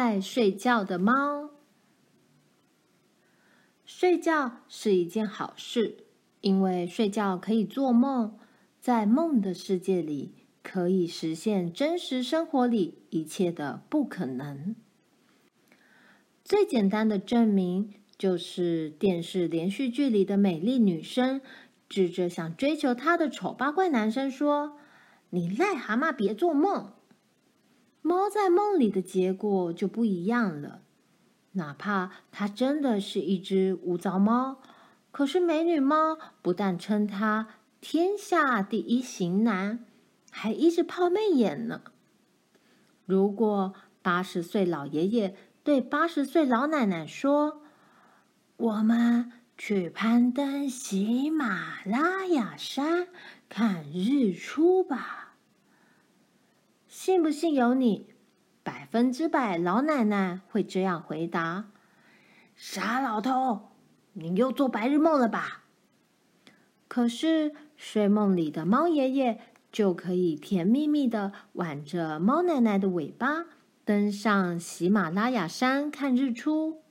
爱睡觉的猫。睡觉是一件好事，因为睡觉可以做梦，在梦的世界里可以实现真实生活里一切的不可能。最简单的证明就是电视连续剧里的美丽女生，指着想追求她的丑八怪男生说：“你癞蛤蟆，别做梦。”猫在梦里的结果就不一样了。哪怕它真的是一只无糟猫，可是美女猫不但称它天下第一型男，还一直抛媚眼呢。如果八十岁老爷爷对八十岁老奶奶说：“我们去攀登喜马拉雅山看日出吧。”信不信由你。百分之百，老奶奶会这样回答：“傻老头，你又做白日梦了吧？”可是睡梦里的猫爷爷就可以甜蜜蜜的挽着猫奶奶的尾巴，登上喜马拉雅山看日出。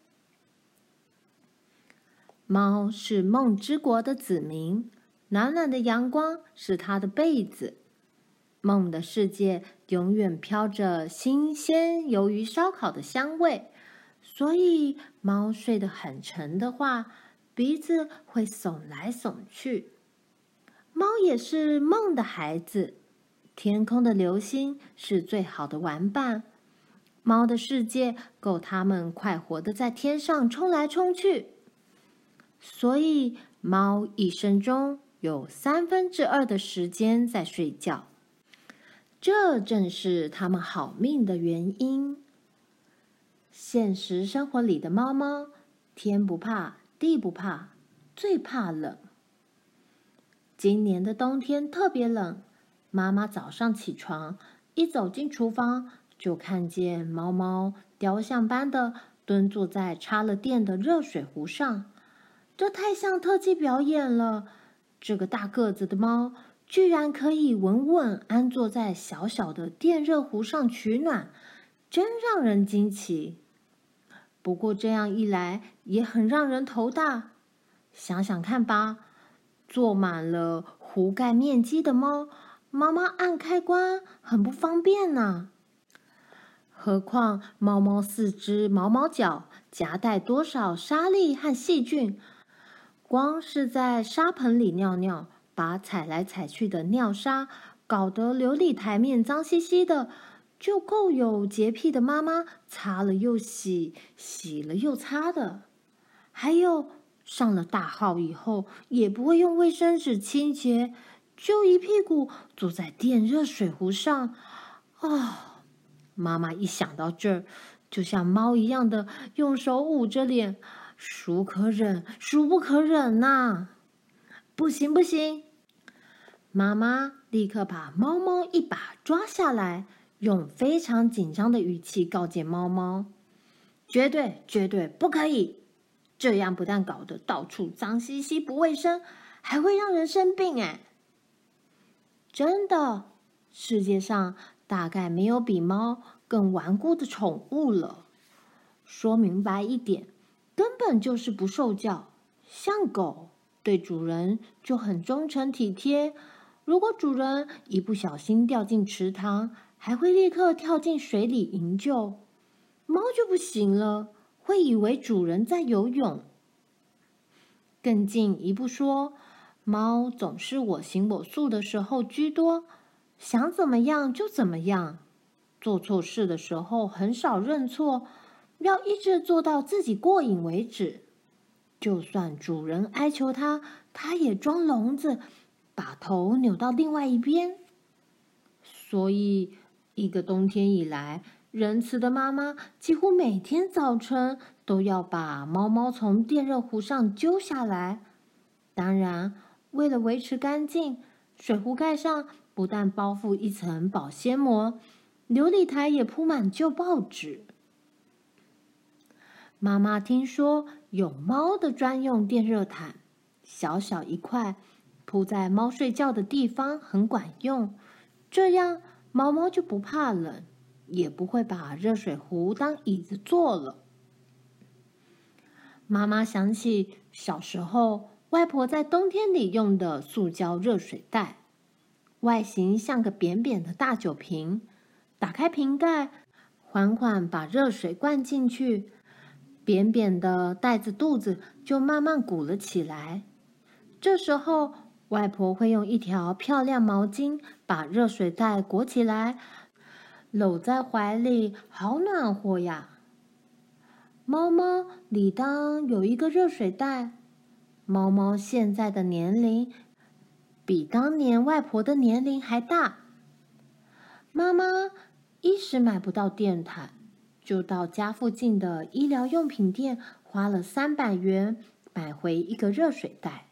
猫是梦之国的子民，暖暖的阳光是它的被子。梦的世界永远飘着新鲜鱿鱼烧烤的香味，所以猫睡得很沉的话，鼻子会耸来耸去。猫也是梦的孩子，天空的流星是最好的玩伴。猫的世界够它们快活的在天上冲来冲去，所以猫一生中有三分之二的时间在睡觉。这正是它们好命的原因。现实生活里的猫猫，天不怕地不怕，最怕冷。今年的冬天特别冷，妈妈早上起床，一走进厨房，就看见猫猫雕像般的蹲坐在插了电的热水壶上，这太像特技表演了。这个大个子的猫。居然可以稳稳安坐在小小的电热壶上取暖，真让人惊奇。不过这样一来也很让人头大。想想看吧，坐满了壶盖面积的猫，妈妈按开关很不方便呢。何况猫猫四只毛毛脚夹带多少沙粒和细菌，光是在沙盆里尿尿。把踩来踩去的尿沙搞得琉璃台面脏兮兮的，就够有洁癖的妈妈擦了又洗，洗了又擦的。还有上了大号以后也不会用卫生纸清洁，就一屁股坐在电热水壶上。啊、哦，妈妈一想到这儿，就像猫一样的用手捂着脸，孰可忍，孰不可忍呐、不行，不行！妈妈立刻把猫猫一把抓下来，用非常紧张的语气告诫猫猫：“绝对绝对不可以！这样不但搞得到处脏兮兮、不卫生，还会让人生病。”哎，真的，世界上大概没有比猫更顽固的宠物了。说明白一点，根本就是不受教。像狗，对主人就很忠诚体贴。如果主人一不小心掉进池塘，还会立刻跳进水里营救。猫就不行了，会以为主人在游泳。更进一步说，猫总是我行我素的时候居多，想怎么样就怎么样。做错事的时候很少认错，要一直做到自己过瘾为止。就算主人哀求它，它也装聋子。把头扭到另外一边，所以一个冬天以来，仁慈的妈妈几乎每天早晨都要把猫猫从电热壶上揪下来。当然，为了维持干净，水壶盖上不但包覆一层保鲜膜，琉璃台也铺满旧报纸。妈妈听说有猫的专用电热毯，小小一块。铺在猫睡觉的地方很管用，这样猫猫就不怕冷，也不会把热水壶当椅子坐了。妈妈想起小时候外婆在冬天里用的塑胶热水袋，外形像个扁扁的大酒瓶，打开瓶盖，缓缓把热水灌进去，扁扁的袋子肚子就慢慢鼓了起来。这时候，外婆会用一条漂亮毛巾把热水袋裹起来，搂在怀里，好暖和呀。猫猫理当有一个热水袋。猫猫现在的年龄比当年外婆的年龄还大。妈妈一时买不到电毯，就到家附近的医疗用品店花了三百元买回一个热水袋。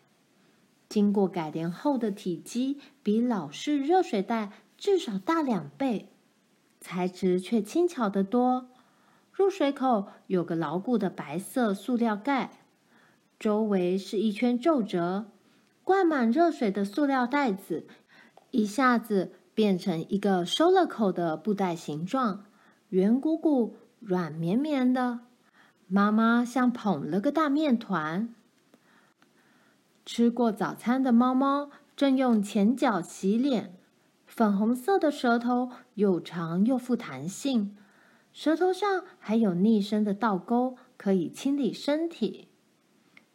经过改良后的体积比老式热水袋至少大两倍，材质却轻巧得多。入水口有个牢固的白色塑料盖，周围是一圈皱褶。灌满热水的塑料袋子一下子变成一个收了口的布袋形状，圆鼓鼓、软绵绵的。妈妈像捧了个大面团。吃过早餐的猫猫正用前脚洗脸，粉红色的舌头又长又富弹性，舌头上还有昵称的倒钩，可以清理身体。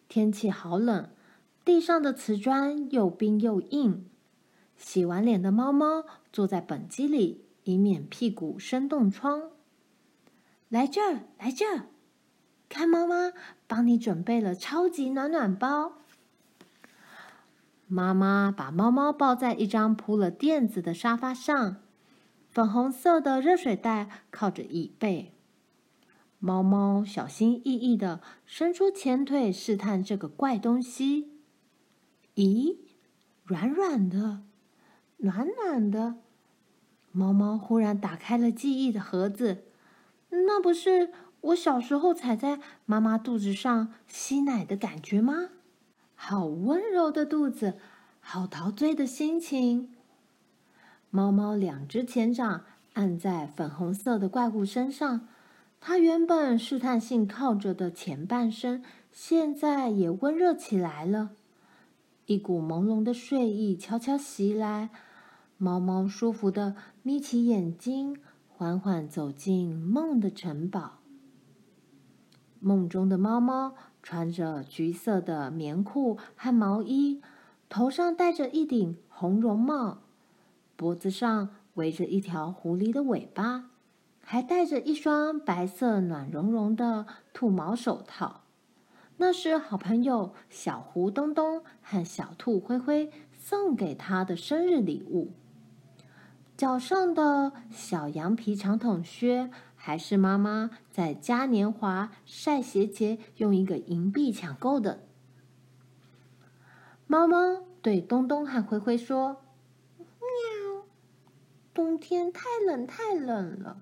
天气好冷，地上的瓷砖又冰又硬。洗完脸的猫猫坐在本机里，以免屁股生冻疮。来这儿，来这儿，看妈妈帮你准备了超级暖暖包。妈妈把猫猫抱在一张铺了垫子的沙发上，粉红色的热水袋靠着椅背。猫猫小心翼翼地伸出前腿试探这个怪东西。咦，软软的，暖暖的。猫猫忽然打开了记忆的盒子，那不是我小时候踩在妈妈肚子上吸奶的感觉吗？好温柔的肚子，好陶醉的心情。猫猫两只前掌按在粉红色的怪物身上，它原本试探性靠着的前半身，现在也温热起来了。一股朦胧的睡意悄悄袭来，猫猫舒服地眯起眼睛，缓缓走进梦的城堡。梦中的猫猫。穿着橘色的棉裤和毛衣，头上戴着一顶红绒帽，脖子上围着一条狐狸的尾巴，还戴着一双白色暖融融的兔毛手套。那是好朋友小狐东东和小兔灰灰送给他的生日礼物。脚上的小羊皮长筒靴。还是妈妈在嘉年华晒鞋节用一个银币抢购的。猫猫对东东和灰灰说：“喵，冬天太冷太冷了，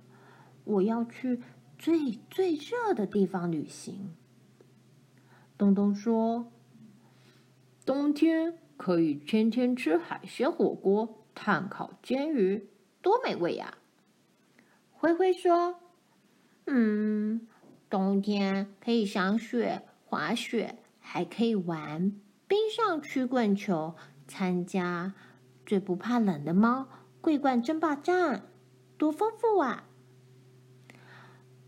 我要去最最热的地方旅行。”东东说：“冬天可以天天吃海鲜火锅、炭烤煎鱼，多美味呀！”灰灰说。嗯，冬天可以赏雪、滑雪，还可以玩冰上曲棍球，参加最不怕冷的猫桂冠争霸战，多丰富啊！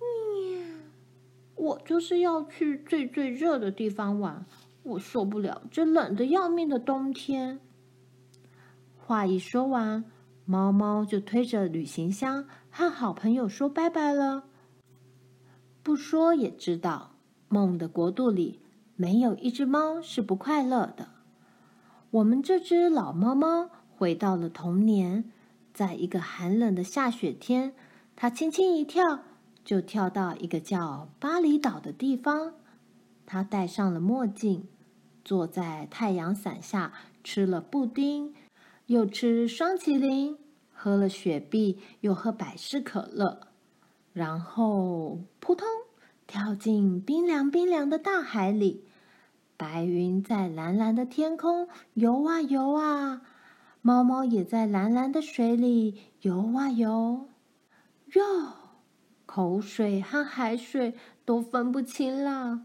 嗯，我就是要去最最热的地方玩，我受不了这冷的要命的冬天。话一说完，猫猫就推着旅行箱和好朋友说拜拜了。不说也知道，梦的国度里没有一只猫是不快乐的。我们这只老猫猫回到了童年，在一个寒冷的下雪天，它轻轻一跳，就跳到一个叫巴厘岛的地方。它戴上了墨镜，坐在太阳伞下，吃了布丁，又吃双淇淋，喝了雪碧，又喝百事可乐。然后扑通跳进冰凉冰凉的大海里，白云在蓝蓝的天空游啊游啊，猫猫也在蓝蓝的水里游啊游。哟，口水和海水都分不清了。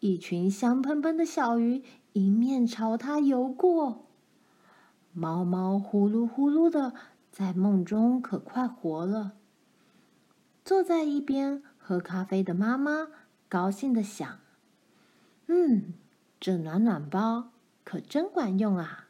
一群香喷喷的小鱼迎面朝他游过。猫猫呼噜呼噜的，在梦中可快活了。坐在一边喝咖啡的妈妈高兴的想：“嗯，这暖暖包可真管用啊！”